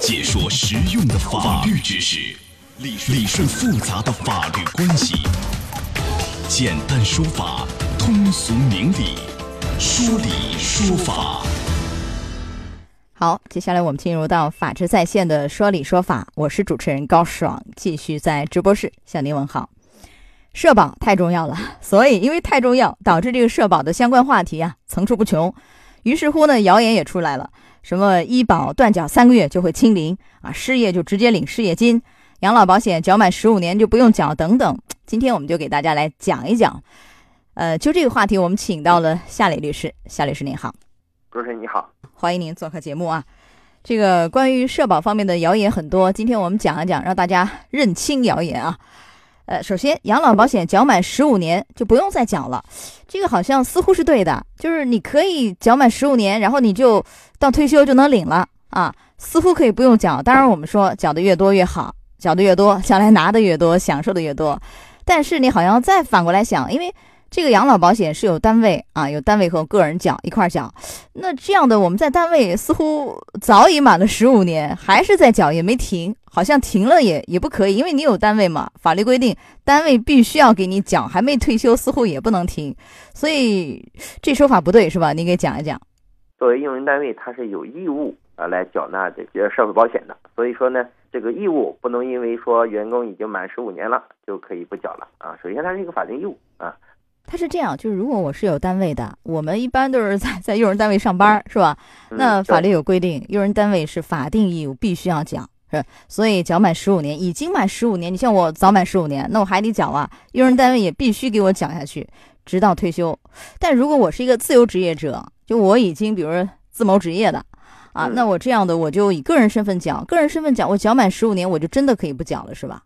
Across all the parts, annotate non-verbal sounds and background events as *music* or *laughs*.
解说实用的法律知识，理理顺复杂的法律关系，简单说法，通俗明理，说理说法。好，接下来我们进入到法治在线的说理说法，我是主持人高爽，继续在直播室向您问好。社保太重要了，所以因为太重要，导致这个社保的相关话题啊层出不穷。于是乎呢，谣言也出来了，什么医保断缴三个月就会清零啊，失业就直接领失业金，养老保险缴满十五年就不用缴等等。今天我们就给大家来讲一讲。呃，就这个话题，我们请到了夏磊律师。夏律师您好，主持人你好。欢迎您做客节目啊！这个关于社保方面的谣言很多，今天我们讲一讲，让大家认清谣言啊。呃，首先，养老保险缴满十五年就不用再缴了，这个好像似乎是对的，就是你可以缴满十五年，然后你就到退休就能领了啊，似乎可以不用缴。当然，我们说缴的越多越好，缴的越多，将来拿的越多，享受的越多。但是你好像再反过来想，因为。这个养老保险是有单位啊，有单位和个人缴一块儿缴。那这样的，我们在单位似乎早已满了十五年，还是在缴，也没停，好像停了也也不可以，因为你有单位嘛，法律规定单位必须要给你缴，还没退休，似乎也不能停。所以这说法不对是吧？你给讲一讲。作为用人单位，他是有义务啊来缴纳这些社会保险的。所以说呢，这个义务不能因为说员工已经满十五年了就可以不缴了啊。首先，它是一个法定义务啊。他是这样，就是如果我是有单位的，我们一般都是在在用人单位上班，是吧？那法律有规定，用人单位是法定义务，必须要缴，是。所以缴满十五年，已经满十五年，你像我早满十五年，那我还得缴啊。用人单位也必须给我缴下去，直到退休。但如果我是一个自由职业者，就我已经比如说自谋职业的，啊，那我这样的我就以个人身份缴，个人身份缴，我缴满十五年，我就真的可以不缴了，是吧？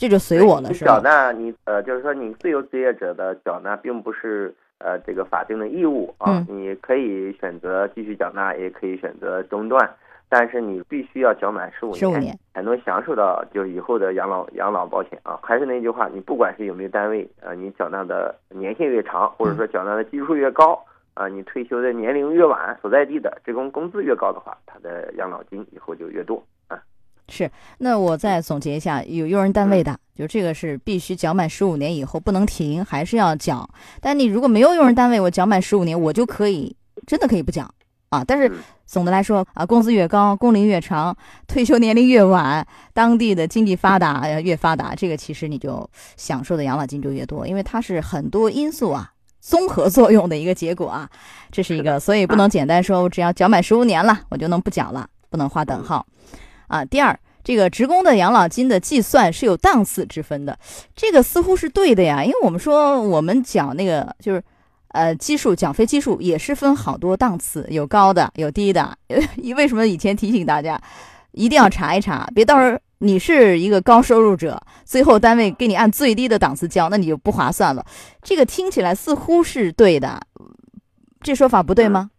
这就随我了，是吧？缴纳你呃，就是说你自由职业者的缴纳并不是呃这个法定的义务啊，你可以选择继续缴纳，也可以选择中断，但是你必须要缴满十五年才能享受到就是以后的养老养老保险啊。还是那句话，你不管是有没有单位啊，你缴纳的年限越长，或者说缴纳的基数越高啊，你退休的年龄越晚，所在地的职工工资越高的话，他的养老金以后就越多。是，那我再总结一下，有用人单位的，就这个是必须缴满十五年以后不能停，还是要缴。但你如果没有用人单位，我缴满十五年，我就可以真的可以不缴啊。但是总的来说啊，工资越高，工龄越长，退休年龄越晚，当地的经济发达越发达，这个其实你就享受的养老金就越多，因为它是很多因素啊综合作用的一个结果啊。这是一个，所以不能简单说我只要缴满十五年了，我就能不缴了，不能划等号。啊，第二，这个职工的养老金的计算是有档次之分的，这个似乎是对的呀，因为我们说我们缴那个就是，呃，基数缴费基数也是分好多档次，有高的，有低的。*laughs* 为什么以前提醒大家一定要查一查，别到时候你是一个高收入者，最后单位给你按最低的档次交，那你就不划算了。这个听起来似乎是对的，这说法不对吗？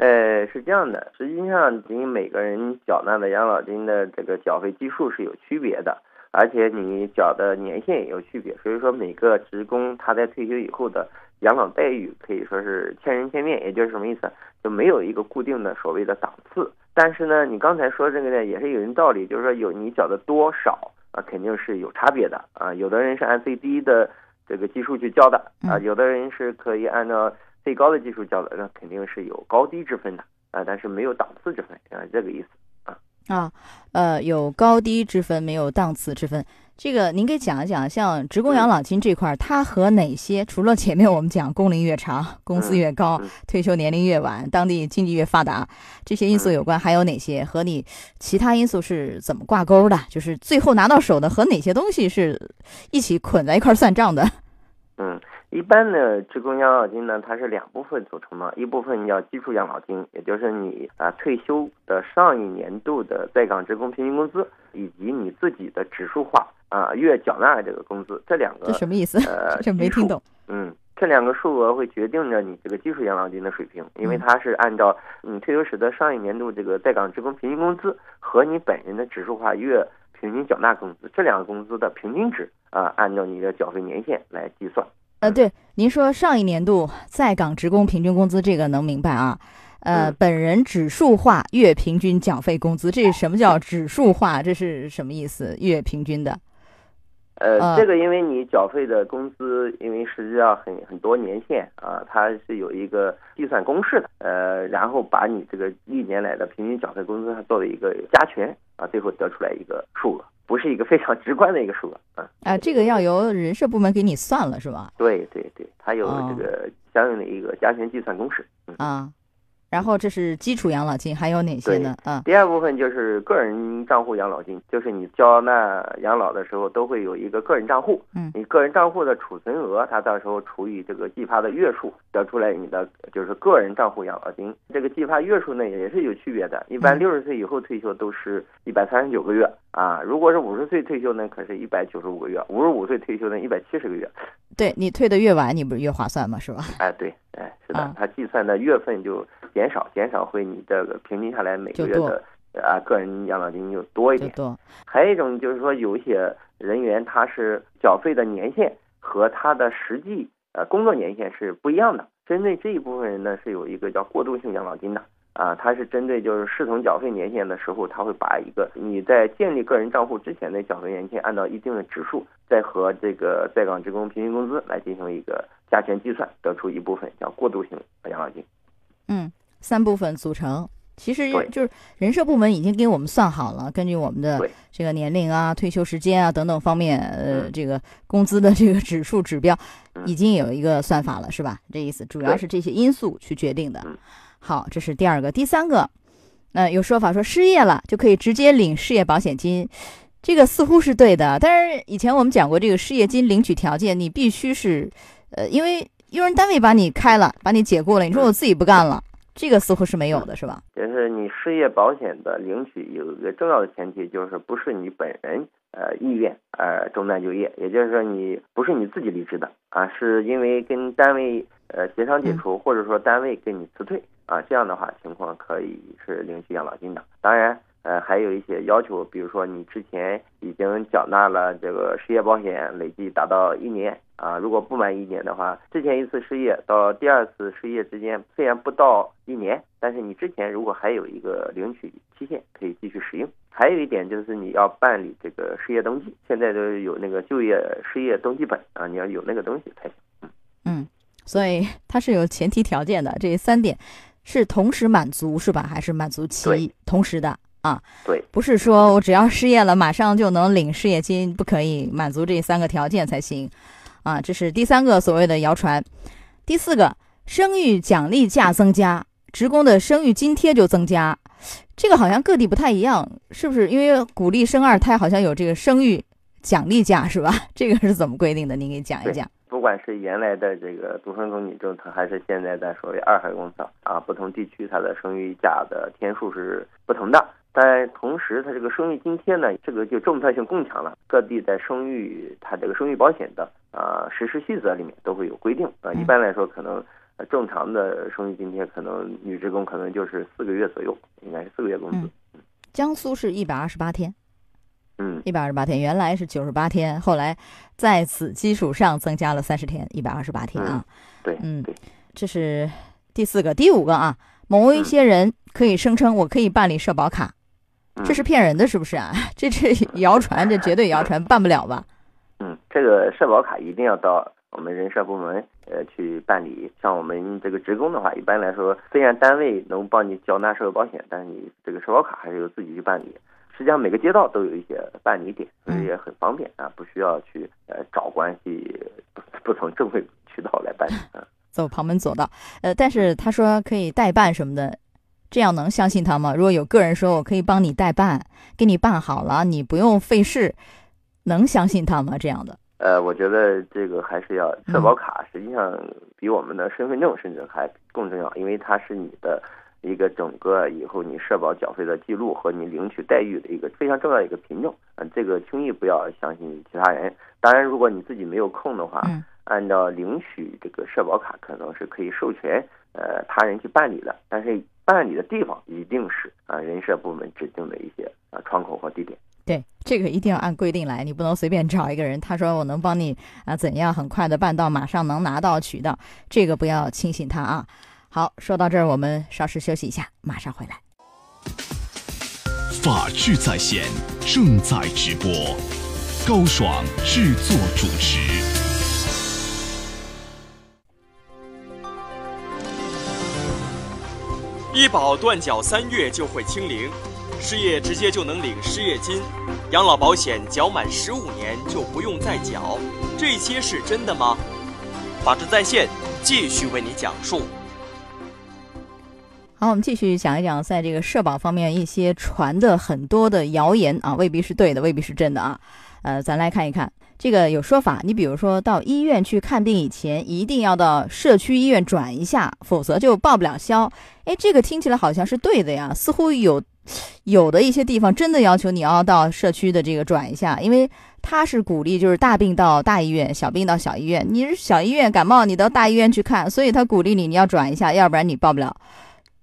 啊？呃，是这样的，实际上你每个人缴纳的养老金的这个缴费基数是有区别的，而且你缴的年限也有区别，所以说每个职工他在退休以后的养老待遇可以说是千人千面，也就是什么意思？就没有一个固定的所谓的档次。但是呢，你刚才说这个呢，也是有人道理，就是说有你缴的多少啊，肯定是有差别的啊。有的人是按最低的这个基数去交的啊，有的人是可以按照。最高的技术交的，那肯定是有高低之分的啊，但是没有档次之分啊，这个意思啊啊，呃，有高低之分，没有档次之分。这个您给讲一讲，像职工养老金这块，它和哪些？除了前面我们讲工龄越长，工资越高，退休年龄越晚，当地经济越发达，这些因素有关，还有哪些和你其他因素是怎么挂钩的？就是最后拿到手的和哪些东西是一起捆在一块算账的？嗯。一般的职工养老金呢，它是两部分组成的，一部分叫基础养老金，也就是你啊退休的上一年度的在岗职工平均工资，以及你自己的指数化啊月缴纳这个工资，这两个这什么意思？呃，*laughs* 这没听懂。嗯，这两个数额会决定着你这个基础养老金的水平，因为它是按照你退休时的上一年度这个在岗职工平均工资和你本人的指数化月平均缴纳工资这两个工资的平均值啊，按照你的缴费年限来计算。呃，对，您说上一年度在岗职工平均工资这个能明白啊？呃，嗯本人指数化月平均缴费工资，这是什么叫 *laughs* 指数化？这是什么意思？月平均的，呃啊，这个因为你缴费的工资，因为实际上很很多年限啊，它是有一个计算公式的，呃，然后把你这个历年来的平均缴费工资它做了一个加权啊，最后得出来一个数额，不是一个非常直观的一个数额 *laughs* 啊。啊，这个要由人社部门给你算了，是吧？对对对，它有哦这个相应的一个加权计算公式。嗯。啊，然后这是基础养老金，还有哪些呢？啊，第二部分就是个人账户养老金，就是你交纳养老的时候都会有一个个人账户，嗯你个人账户的储存额，它到时候除以这个计发的月数，得出来你的就是个人账户养老金。这个计发月数呢也是有区别的，一般嗯六十岁以后退休都是一百三十九个月啊，如果是五十岁退休呢，可是一百九十五个月，五十五岁退休呢一百七十个月。对你退的越晚，你不是越划算吗？是吧？哎，对，哎，是啊的，它计算的月份就减少，减少会你这个平均下来每个月的啊个人养老金就多一点。还有一种就是说，有一些人员他是缴费的年限和他的实际呃工作年限是不一样的。针对这一部分人呢，是有一个叫过渡性养老金的啊，它是针对就是视同缴费年限的时候，他会把一个你在建立个人账户之前的缴费年限按照一定的指数，再和这个在岗职工平均工资来进行一个加权计算，得出一部分叫过渡性养老金。嗯，三部分组成。其实对就是人社部门已经给我们算好了，根据我们的这个年龄啊、退休时间啊等等方面，呃，嗯这个工资的这个指数指标嗯已经有一个算法了，是吧？这意思主要是这些因素去决定的嗯。好，这是第二个，第三个，呃，有说法说失业了就可以直接领失业保险金，这个似乎是对的。但是以前我们讲过，这个失业金领取条件，你必须是，呃，因为用人单位把你开了，把你解雇了，你说我自己不干了，这个似乎是没有的，是吧？就是你失业保险的领取有一个重要的前提，就是不是你本人呃意愿呃中断就业，也就是说你不是你自己离职的啊，是因为跟单位呃协商解除，或者说单位给你辞退啊，这样的话情况可以是领取养老金的。当然。呃，还有一些要求，比如说你之前已经缴纳了这个失业保险，累计达到一年啊，如果不满一年的话，之前一次失业到第二次失业之间虽然不到一年，但是你之前如果还有一个领取期限，可以继续使用。还有一点就是你要办理这个失业登记，现在都有那个就业失业登记本啊，你要有那个东西才行。嗯嗯，所以 *laughs* 它是有前提条件的，这三点是同时满足是吧？还是满足其对同时的啊？对，不是说我只要失业了马上就能领失业金，不可以满足这三个条件才行啊。这是第三个所谓的谣传。第四个，生育奖励价增加，职工的生育津贴就增加，这个好像各地不太一样，是不是？因为鼓励生二胎，好像有这个生育奖励价是吧？*laughs* 这个是怎么规定的？您给讲一讲。不管是原来的这个独生子女政策，还是现在的所谓二孩政策啊，不同地区它的生育假的天数是不同的。但同时，它这个生育津贴呢，这个就政策性更强了。各地在生育它这个生育保险的啊实施细则里面都会有规定啊。一般来说，可能呃正常的生育津贴，可能女职工可能就是四个月左右，应该是四个月工资。江苏是一百二十八天，嗯，一百二十八天，原来是九十八天，后来在此基础上增加了三十天，一百二十八天啊。对，嗯对，这是第四个，第五个啊，某一些人可以声称我可以办理社保卡，嗯这是骗人的，是不是啊？*laughs* 这这谣传，这绝对谣传，办不了吧？嗯，这个社保卡一定要到我们人社部门呃去办理。像我们这个职工的话，一般来说，虽然单位能帮你缴纳社会保险，但是你这个社保卡还是由自己去办理。实际上每个街道都有一些办理点，所以也很方便啊，不需要去呃找关系，不 *laughs* 不从正规渠道来办理啊。走旁门左道，呃，但是他说可以代办什么的，这样能相信他吗？如果有个人说我可以帮你代办，给你办好了，你不用费事，能相信他吗？这样的？呃，我觉得这个还是要社保卡，实际上比我们的身份证甚至还更重要，因为它是你的一个整个以后你社保缴费的记录和你领取待遇的一个非常重要的一个凭证。嗯、这个轻易不要相信其他人。当然，如果你自己没有空的话，嗯按照领取这个社保卡可能是可以授权呃他人去办理的，但是办理的地方一定是啊、人社部门指定的一些啊窗口或地点。对，这个一定要按规定来，你不能随便找一个人，他说我能帮你啊怎样很快的办到，马上能拿到取到，这个不要轻信他啊。好，说到这儿，我们稍事休息一下，马上回来。法治在线正在直播，高爽制作主持。医保断缴三月就会清零，失业直接就能领失业金，养老保险缴满十五年就不用再缴，这些是真的吗？法治在线继续为你讲述。好，我们继续讲一讲，在这个社保方面一些传的很多的谣言啊，未必是对的，未必是真的啊。呃，咱来看一看，这个有说法，你比如说到医院去看病以前，一定要到社区医院转一下，否则就报不了销。哎，这个听起来好像是对的呀，似乎有有的一些地方真的要求你要到社区的这个转一下，因为他是鼓励就是大病到大医院，小病到小医院。你是小医院感冒，你到大医院去看，所以他鼓励你你要转一下，要不然你报不了。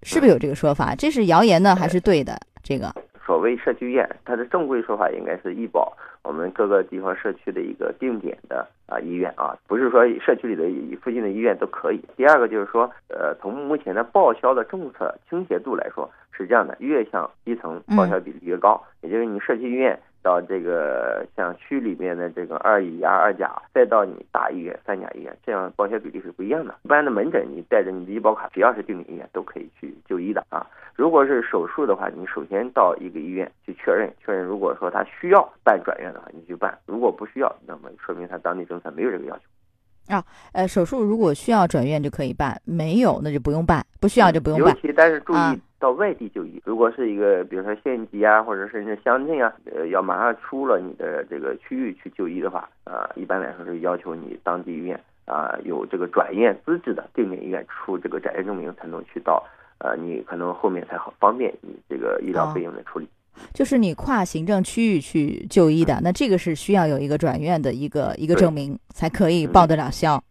是不是有这个说法？这是谣言呢，还是对的？这个所谓社区医院，它的正规说法应该是医保，我们各个地方社区的一个定点的啊医院啊，不是说社区里的附近的医院都可以。第二个就是说，呃，从目前的报销的政策倾斜度来说，是这样的：越向基层报销比例越高，也就是你社区医院。到这个像区里面的这个二乙呀、二甲，再到你大医院、三甲医院，这样报销比例是不一样的。一般的门诊，你带着你的医保卡，只要是定点医院都可以去就医的啊。如果是手术的话，你首先到一个医院去确认，确认如果说他需要办转院的话，你去办；如果不需要，那么说明他当地政策没有这个要求。啊，呃，手术如果需要转院就可以办，没有那就不用办，不需要就不用办。尤其但是注意到外地就医，如果是一个比如说县级啊，或者甚至乡镇啊，呃，要马上出了你的这个区域去就医的话，啊，一般来说是要求你当地医院啊有这个转院资质的定点医院出这个转院证明才能去到，呃，你可能后面才好方便你这个医疗费用的处理。就是你跨行政区域去就医的，那这个是需要有一个转院的一个一个证明才可以报得了销。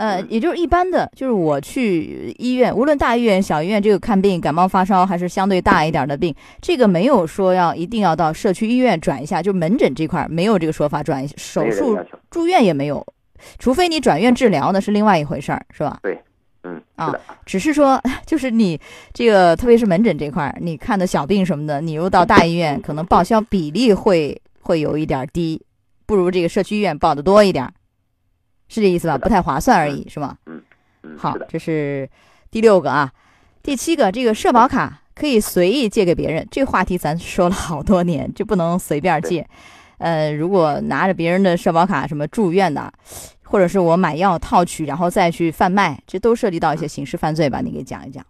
呃，也就是一般的，就是我去医院，无论大医院、小医院，这个看病感冒发烧还是相对大一点的病，这个没有说要一定要到社区医院转一下，就门诊这块没有这个说法，转手术住院也没有，除非你转院治疗，那是另外一回事儿，是吧？对。嗯啊，只是说，*laughs* 就是你这个，特别是门诊这块儿，你看的小病什么的，你又到大医院，可能报销比例会会有一点低，不如这个社区医院报的多一点，是这意思吧？不太划算而已，是吗？嗯嗯。好，这是第六个啊，第七个，这个社保卡可以随意借给别人，这话题咱说了好多年，就不能随便借。呃，如果拿着别人的社保卡什么住院的。或者是我买药套取，然后再去贩卖，这都涉及到一些刑事犯罪吧？你给讲一讲。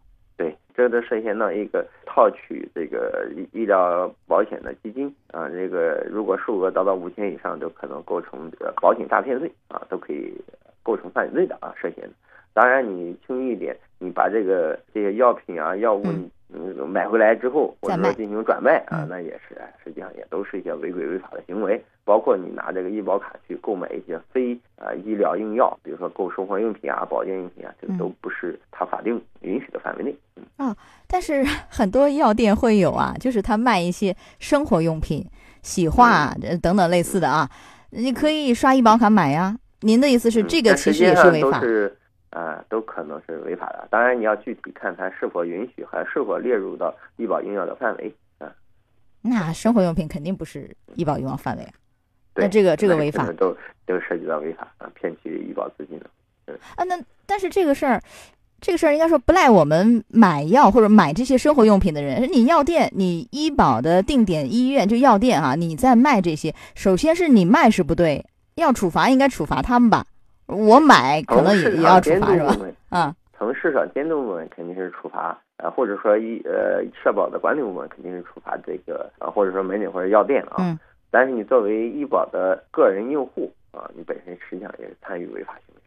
对，这都涉嫌到一个套取这个医疗保险的基金啊，这个如果数额达到五千以上，都可能构成这个保险诈骗罪啊，都可以构成犯罪的啊，涉嫌。当然，你轻易一点，你把这个这些药品啊、药物。嗯，买回来之后或者说进行转卖啊，那也是，实际上也都是一些违规违法的行为。包括你拿这个医保卡去购买一些非啊医疗用药，比如说购生活用品啊、保健用品啊，这个都不是它法定允许的范围内。啊，但是 *laughs* 很多药店会有啊，就是他卖一些生活用品、洗化等等类似的啊，你可以刷医保卡买呀。您的意思是这个其实也是违法？啊，都可能是违法的。当然，你要具体看它是否允许，还是否列入到医保用药的范围啊。那生活用品肯定不是医保用药范围啊。那这个这个违法，都都涉及到违法啊，骗取医保资金的。啊，那但是这个事儿，这个事儿应该说不赖我们买药或者买这些生活用品的人。你药店，你医保的定点医院就药店啊，你在卖这些，首先是你卖是不对，要处罚应该处罚他们吧。我买可能也也要处罚是吧？啊，从市场监督部门肯定是处罚，呃，或者说医呃社保的管理部门肯定是处罚这个，啊，或者说门诊或者药店啊。嗯。但是你作为医保的个人用户啊，你本身实际上也是参与违法行为。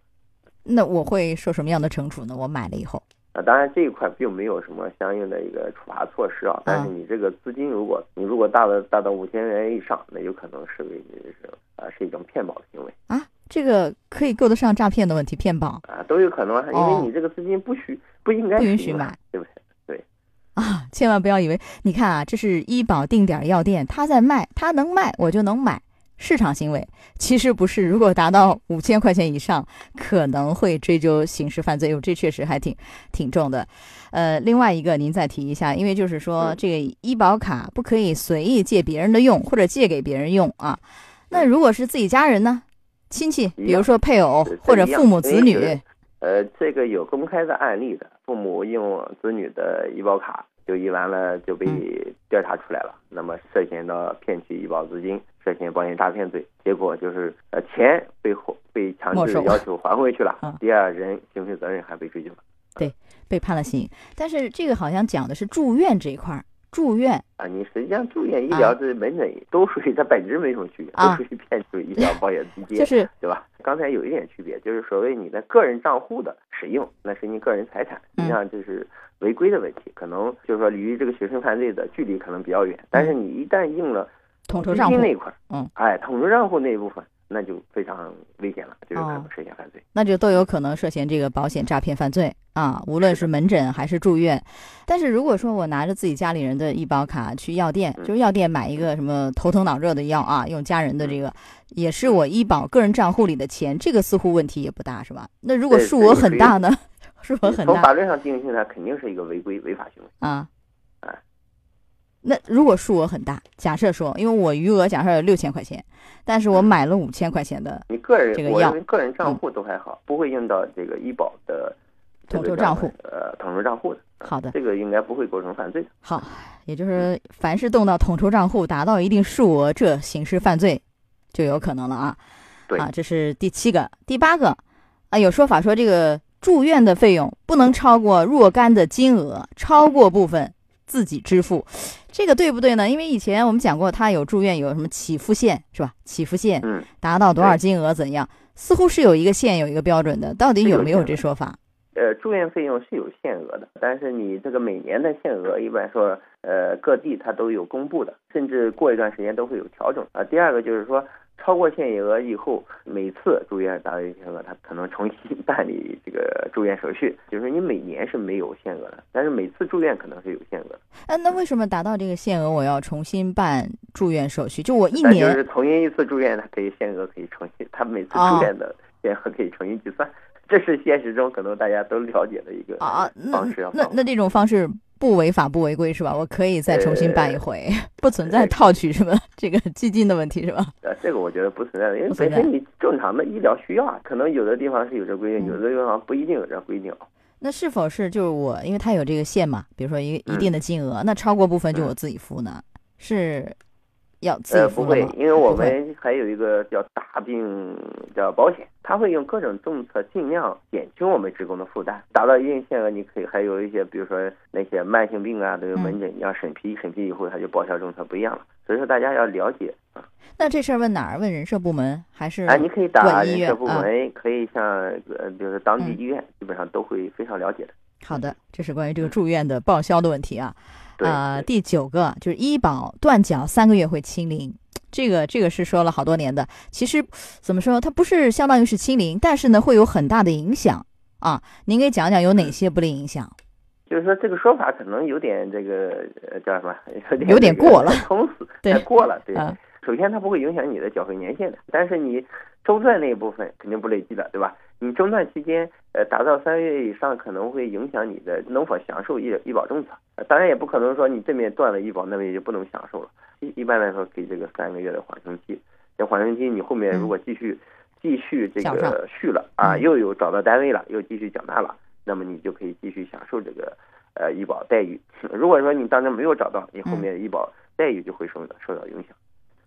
那我会受什么样的惩处呢？我买了以后。啊，当然这一块并没有什么相应的一个处罚措施啊。但是你这个资金，如果你如果大的大到五千元以上，那有可能是为是啊是一种骗保的行为啊。这个可以够得上诈骗的问题，骗保啊都有可能，因为你这个资金不许不应该不允许买，对不对？对啊，千万不要以为你看啊，这是医保定点药店，他在卖，他能卖我就能买，市场行为，其实不是。如果达到五千块钱以上，可能会追究刑事犯罪。哟，这确实还挺挺重的。呃，另外一个您再提一下，因为就是说这个医保卡不可以随意借别人的用，或者借给别人用啊。那如果是自己家人呢？亲戚，比如说配偶或者父母子女。呃，这个有公开的案例的，父母用子女的医保卡就医完了就被调查出来了，那么涉嫌到骗取医保资金，涉嫌保险诈骗罪，结果就是呃钱被被强制要求 *laughs* 还回去了，第二人刑事责任还被追究了，对，被判了刑。但是这个好像讲的是住院这一块儿。住院。啊，你实际上住院医疗这门诊都属于它本质没什么区别，都属于骗取医疗保险基金，就是对吧？刚才有一点区别，就是所谓你的个人账户的使用，那是你个人财产，实际上就是违规的问题，可能就是说离这个学生犯罪的距离可能比较远，但是你一旦用了统筹账户那一块，嗯，哎，统筹账户那一部分。那就非常危险了，就是可能涉嫌犯罪，那就都有可能涉嫌这个保险诈骗犯罪啊，无论是门诊还是住院。但是如果说我拿着自己家里人的医保卡去药店，就是药店买一个什么头疼脑热的药啊，用家人的这个，也是我医保个人账户里的钱，这个似乎问题也不大，是吧？那如果数额很大呢？*laughs* 数额很大，从法律上定性，它肯定是一个违规违法行为啊。那如果数额很大，假设说，因为我余额假设有六千块钱，但是我买了五千块钱的，你个人这个药，个人账户都还好，不会用到这个医保的统筹账户，呃，统筹账户的。好的，这个应该不会构成犯罪。好，也就是凡是动到统筹账户达到一定数额，这刑事犯罪就有可能了啊。对啊，这是第七个，第八个啊，有说法说这个住院的费用不能超过若干的金额，超过部分自己支付。这个对不对呢？因为以前我们讲过，他有住院有什么起付线是吧？起付线，嗯，达到多少金额怎样？似乎是有一个线，有一个标准的，到底有没有这说法？呃，住院费用是有限额的，但是你这个每年的限额，一般说，呃，各地它都有公布的，甚至过一段时间都会有调整啊。第二个就是说。超过限额以后，每次住院达到限额，它可能重新 *laughs* 办理这个住院手续。就是你每年是没有限额的，但是每次住院可能是有限额的。哎，那为什么达到这个限额，我要重新办住院手续？就我一年就是重新一次住院，它可以限额可以重新，它每次住院的限额可以重新计算。这是现实中可能大家都了解的一个方式。那那这种方式。不违法不违规是吧？我可以再重新办一回，不存在套取什么这个基金的问题是吧？呃，这个我觉得不存在的，因为本身你正常的医疗需要，可能有的地方是有这规定，有的地方不一定有这规定。那是否是就是我，因为它有这个限嘛，比如说一一定的金额，那超过部分就我自己付呢？是。要呃不会，因为我们还有一个叫大病叫保险，他会用各种政策尽量减轻我们职工的负担，达到一定限额，你可以还有一些，比如说那些慢性病啊，这个门诊你要审批，审批以后它就报销政策不一样了，所以说大家要了解啊。那这事儿问哪儿？问人社部门还是？啊，你可以打人社部门，可以向呃，比如说当地医院，基本上都会非常了解的。好的，这是关于这个住院的报销的问题啊。呃，第九个就是医保断缴三个月会清零，这个这个是说了好多年的。其实怎么说，它不是相当于是清零，但是呢会有很大的影响啊。您给讲讲有哪些不利影响？就是说这个说法可能有点这个呃叫什么？有点过了，通死，太过了。对，首先它不会影响你的缴费年限的，但是你中断那一部分肯定不累计的，对吧？你中断期间，呃，达到三个月以上，可能会影响你的能否享受医医保政策。当然，也不可能说你这边断了医保，那边就不能享受了。一一般来说，给这个三个月的缓冲期。这缓冲期，你后面如果继续继续这个续了啊，又有找到单位了，又继续缴纳了，那么你就可以继续享受这个呃医保待遇。如果说你当时没有找到，你后面医保待遇就会受到受到影响。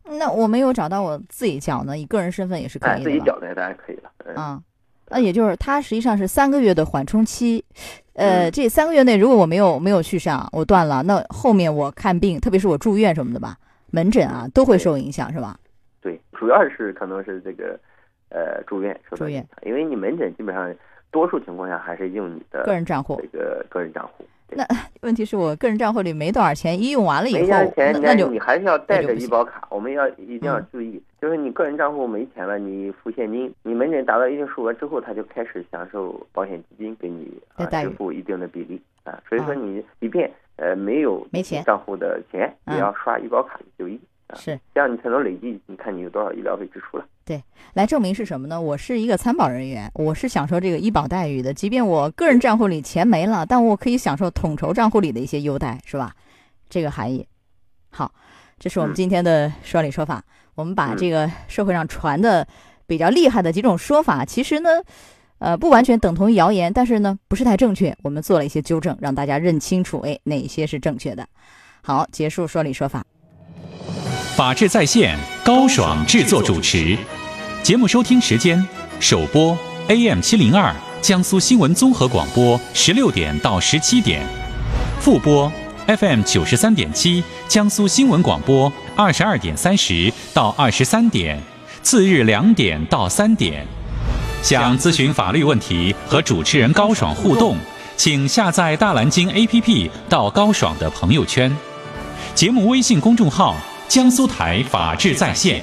那我没有找到，我自己缴呢？以个人身份也是可以的。自己缴的当然可以了。嗯。那也就是它实际上是三个月的缓冲期，呃，这三个月内如果我没有没有续上，我断了，那后面我看病，特别是我住院什么的吧，门诊啊都会受影响，是吧？对，主要是可能是这个，呃，住院受住院，因为你门诊基本上多数情况下还是用你的个人账户，这个个人账户。那 *laughs* 问题是我个人账户里没多少钱，一用完了以后，那就你还是要带着医保卡。我们要一定要注意，就是你个人账户没钱了，你付现金，你门诊达到一定数额之后，他就开始享受保险基金给你支付一定的比例啊。所以说你即便呃没有没钱账户的钱，也要刷医保卡就医啊。是，这样你才能累计，你看你有多少医疗费支出了。对，来证明是什么呢？我是一个参保人员，我是享受这个医保待遇的，即便我个人账户里钱没了，但我可以享受统筹账户里的一些优待，是吧？这个含义。好，这是我们今天的说理说法。我们把这个社会上传的比较厉害的几种说法，其实呢，呃，不完全等同于谣言，但是呢，不是太正确。我们做了一些纠正，让大家认清楚，哎，哪些是正确的。好，结束说理说法。法治在线，高爽制作主持。节目收听时间：首播 AM 七零二，江苏新闻综合广播，十六点到十七点；复播 FM 九十三点七，江苏新闻广播，二十二点三十到二十三点，次日两点到三点。想咨询法律问题和主持人高爽互动，请下载大蓝鲸 APP 到高爽的朋友圈。节目微信公众号。江苏台法治在线，